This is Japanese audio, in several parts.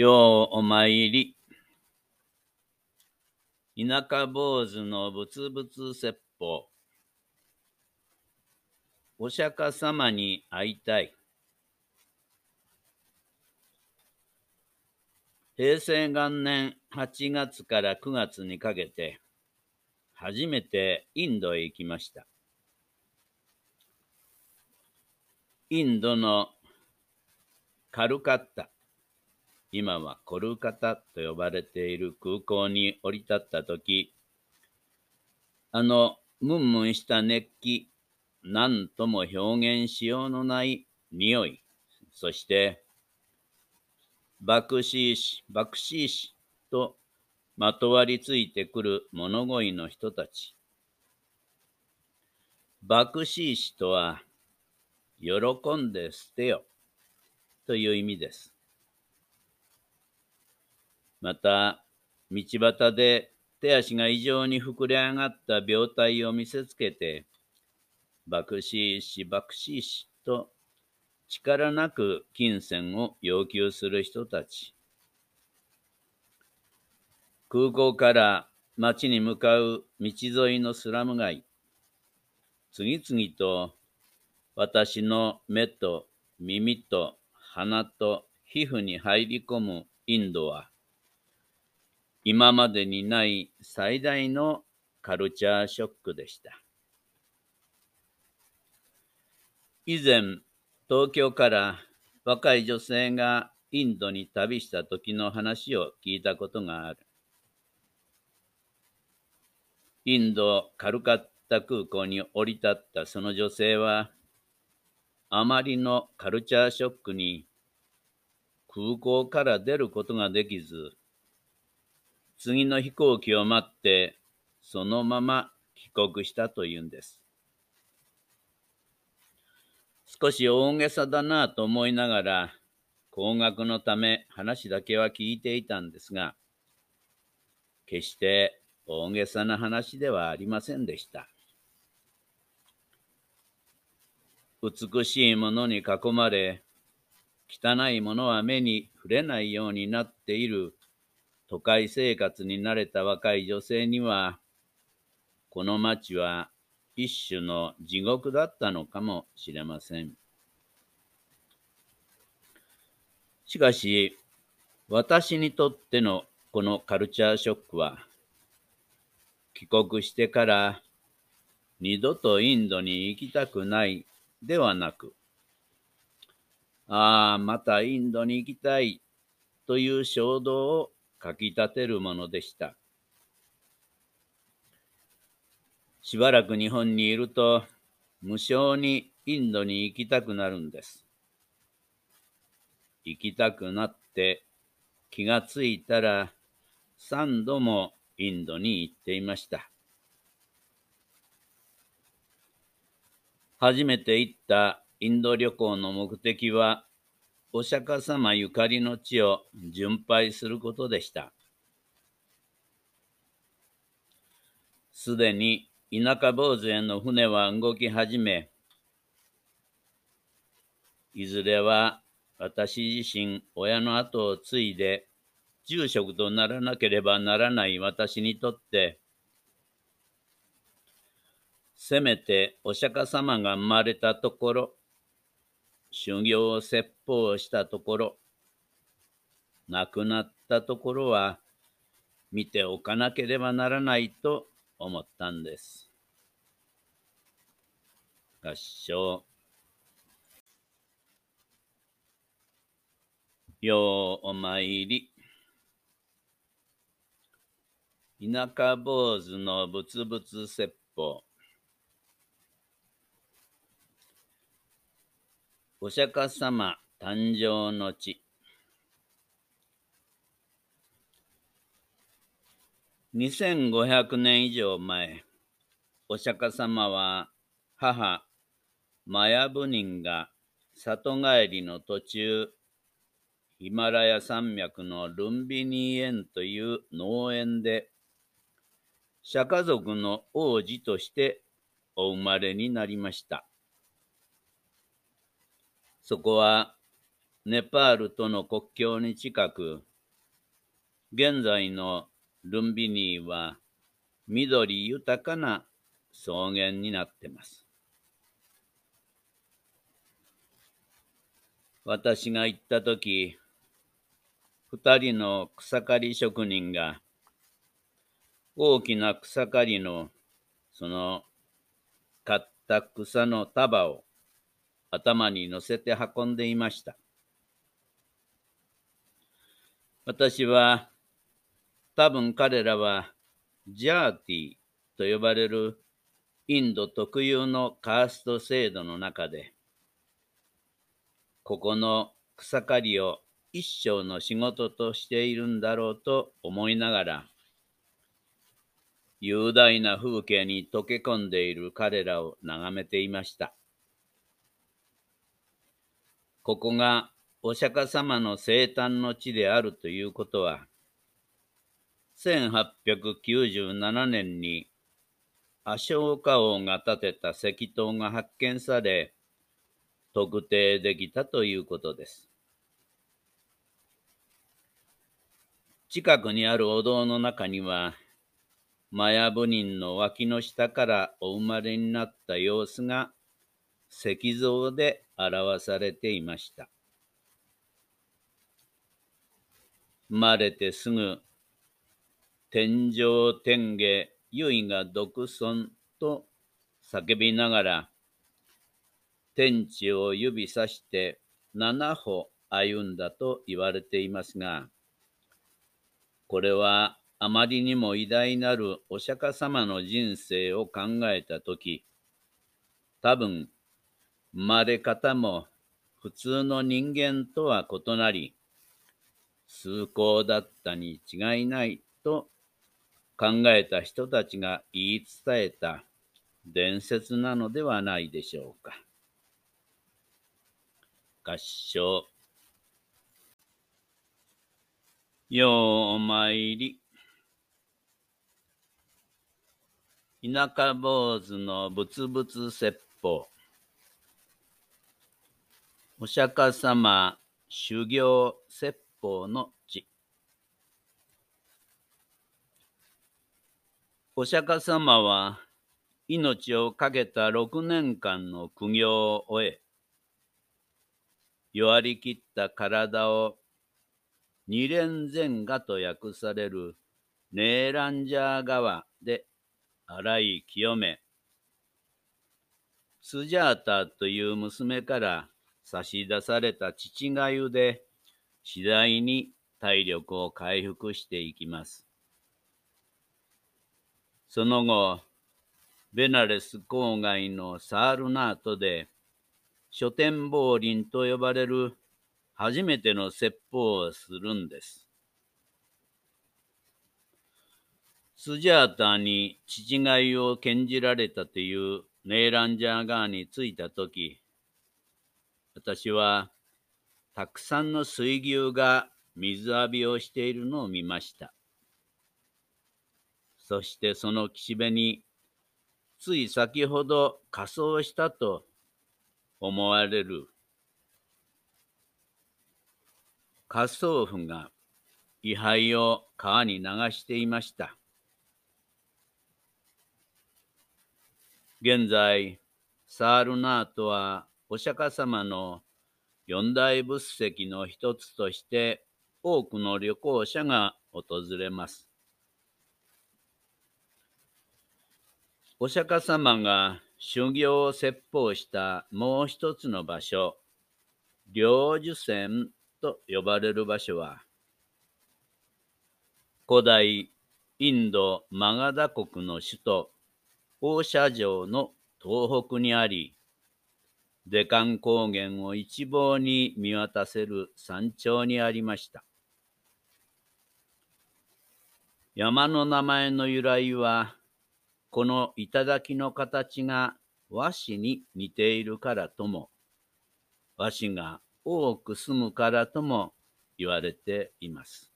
ようお参り。田舎坊主のぶつぶつ説法。お釈迦様に会いたい。平成元年8月から9月にかけて、初めてインドへ行きました。インドのカルカッタ、今はコルカタと呼ばれている空港に降り立ったとき、あのムンムンした熱気、何とも表現しようのない匂い、そして爆死し、爆死しとまとわりついてくる物乞いの人たち。爆死しとは、喜んで捨てよという意味です。また、道端で手足が異常に膨れ上がった病態を見せつけて、爆死し爆死しと力なく金銭を要求する人たち。空港から町に向かう道沿いのスラム街。次々と私の目と耳と鼻と皮膚に入り込むインドは、今までにない最大のカルチャーショックでした。以前、東京から若い女性がインドに旅した時の話を聞いたことがある。インド・カルカッタ空港に降り立ったその女性は、あまりのカルチャーショックに空港から出ることができず、次の飛行機を待って、そのまま帰国したというんです。少し大げさだなと思いながら、高額のため話だけは聞いていたんですが、決して大げさな話ではありませんでした。美しいものに囲まれ、汚いものは目に触れないようになっている都会生活に慣れた若い女性には、この町は一種の地獄だったのかもしれません。しかし、私にとってのこのカルチャーショックは、帰国してから二度とインドに行きたくないではなく、ああ、またインドに行きたいという衝動をかきたてるものでした。しばらく日本にいると、無性にインドに行きたくなるんです。行きたくなって気がついたら三度もインドに行っていました。初めて行ったインド旅行の目的はお釈迦様ゆかりの地を巡拝することでした。すでに田舎坊主への船は動き始め、いずれは私自身親の後を継いで住職とならなければならない私にとって、せめてお釈迦様が生まれたところ、修行を説法したところ、亡くなったところは見ておかなければならないと思ったんです。合唱。ようお参り。田舎坊主のぶつぶつ説法。お釈迦様誕生の地。2500年以上前、お釈迦様は母、マヤブ人が里帰りの途中、ヒマラヤ山脈のルンビニー園という農園で、釈迦族の王子としてお生まれになりました。そこはネパールとの国境に近く、現在のルンビニーは緑豊かな草原になってます。私が行ったとき、二人の草刈り職人が大きな草刈りのその刈った草の束を頭に乗せて運んでいました。私は多分彼らはジャーティーと呼ばれるインド特有のカースト制度の中で、ここの草刈りを一生の仕事としているんだろうと思いながら、雄大な風景に溶け込んでいる彼らを眺めていました。ここがお釈迦様の生誕の地であるということは、1897年にアショーカ王が建てた石塔が発見され、特定できたということです。近くにあるお堂の中には、マヤ部人の脇の下からお生まれになった様子が石像で表されていました。生まれてすぐ、天上天下、唯が独尊と叫びながら、天地を指さして七歩歩んだと言われていますが、これはあまりにも偉大なるお釈迦様の人生を考えたとき、多分、生まれ方も普通の人間とは異なり、崇高だったに違いないと考えた人たちが言い伝えた伝説なのではないでしょうか。合唱。ようお参り。田舎坊主のぶつぶつ説法。お釈迦様修行説法の地。お釈迦様は命を懸けた6年間の苦行を終え、弱りきった体を二連前河と訳されるネーランジャー川で洗い清め、スジャータという娘から差し出された父がゆで、次第に体力を回復していきます。その後、ベナレス郊外のサールナートで、書店亡林と呼ばれる初めての説法をするんです。スジャータに父がいを献じられたというネーランジャー川に着いたとき、私はたくさんの水牛が水浴びをしているのを見ました。そしてその岸辺につい先ほど仮装したと思われる仮想婦が位牌を川に流していました。現在、サールナートはお釈迦様の四大仏石の一つとして多くの旅行者が訪れます。お釈迦様が修行を説法したもう一つの場所、領受線と呼ばれる場所は、古代インドマガダ国の首都オーシャ城の東北にあり、デカン高原を一望に見渡せる山頂にありました。山の名前の由来は、この頂の形が和紙に似ているからとも、和紙が多く住むからとも言われています。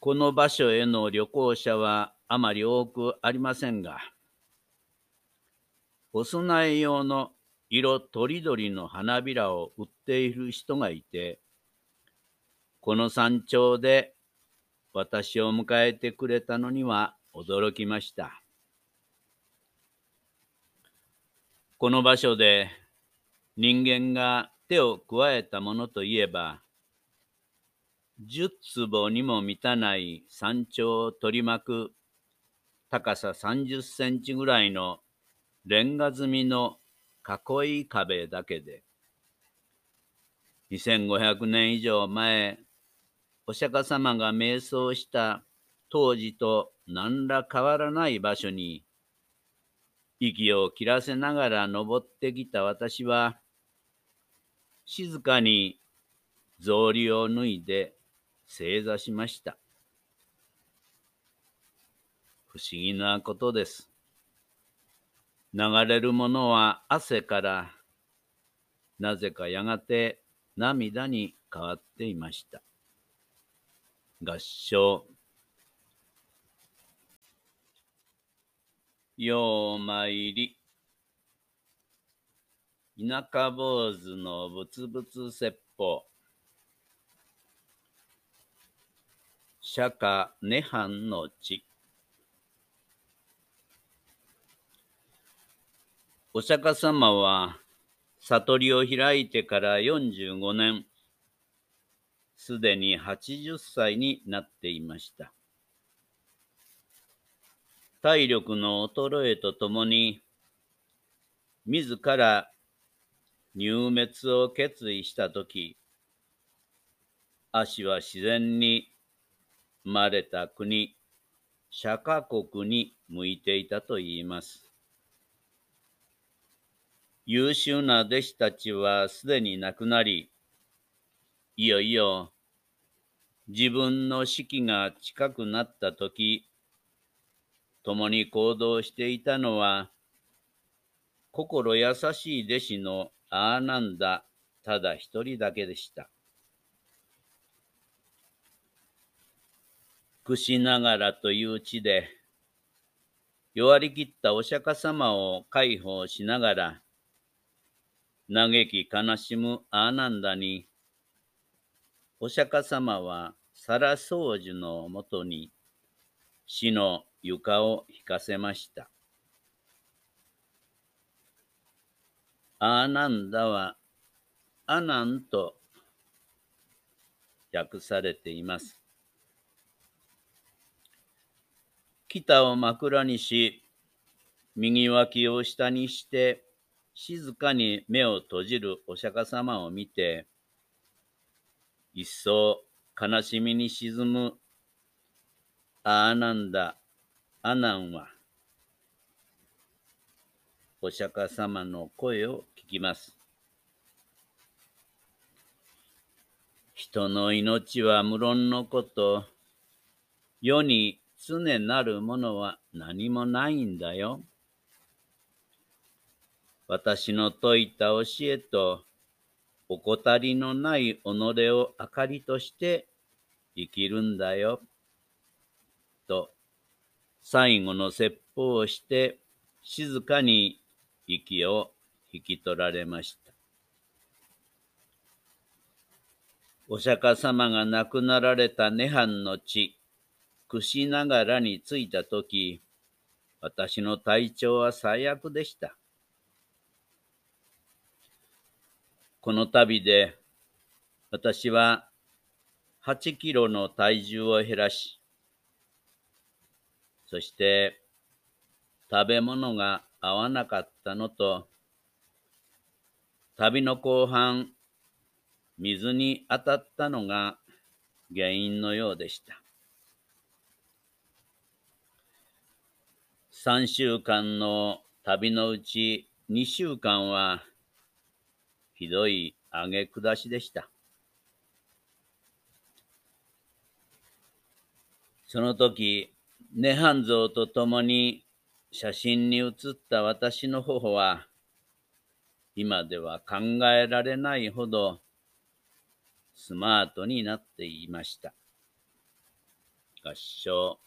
この場所への旅行者はあまり多くありませんが、お供え用の色とりどりの花びらを売っている人がいて、この山頂で私を迎えてくれたのには驚きました。この場所で人間が手を加えたものといえば、十坪にも満たない山頂を取り巻く高さ30センチぐらいのレンガ積みの囲い壁だけで、2500年以上前、お釈迦様が瞑想した当時と何ら変わらない場所に、息を切らせながら登ってきた私は、静かに草履を脱いで正座しました。不思議なことです。流れるものは汗から、なぜかやがて涙に変わっていました。合唱。ようまいり。田舎坊主のぶつぶつ説法。釈迦涅槃の地。お釈迦様は悟りを開いてから45年、すでに80歳になっていました。体力の衰えとともに、自ら入滅を決意したとき、足は自然に生まれた国、釈迦国に向いていたと言います。優秀な弟子たちはすでに亡くなり、いよいよ自分の死期が近くなったとき、共に行動していたのは、心優しい弟子のアーナンダただ一人だけでした。串ながらという地で、弱り切ったお釈迦様を介抱しながら、嘆き悲しむアーナンダに、お釈迦様はサラソージのもとに死の床を引かせました。アーナンダはアナンと訳されています。北を枕にし、右脇を下にして、静かに目を閉じるお釈迦様を見て、一層悲しみに沈むアーナンダ、アナンは、お釈迦様の声を聞きます。人の命は無論のこと、世に常なるものは何もないんだよ。私の説いた教えと、怠りのない己を明かりとして生きるんだよ。と、最後の説法をして、静かに息を引き取られました。お釈迦様が亡くなられた涅槃の地、串ながらに着いたとき、私の体調は最悪でした。この旅で、私は8キロの体重を減らし、そして食べ物が合わなかったのと、旅の後半、水に当たったのが原因のようでした。3週間の旅のうち2週間はひどい上げ下しでした。その時、涅槃像と共に写真に写った私の頬は、今では考えられないほどスマートになっていました。合唱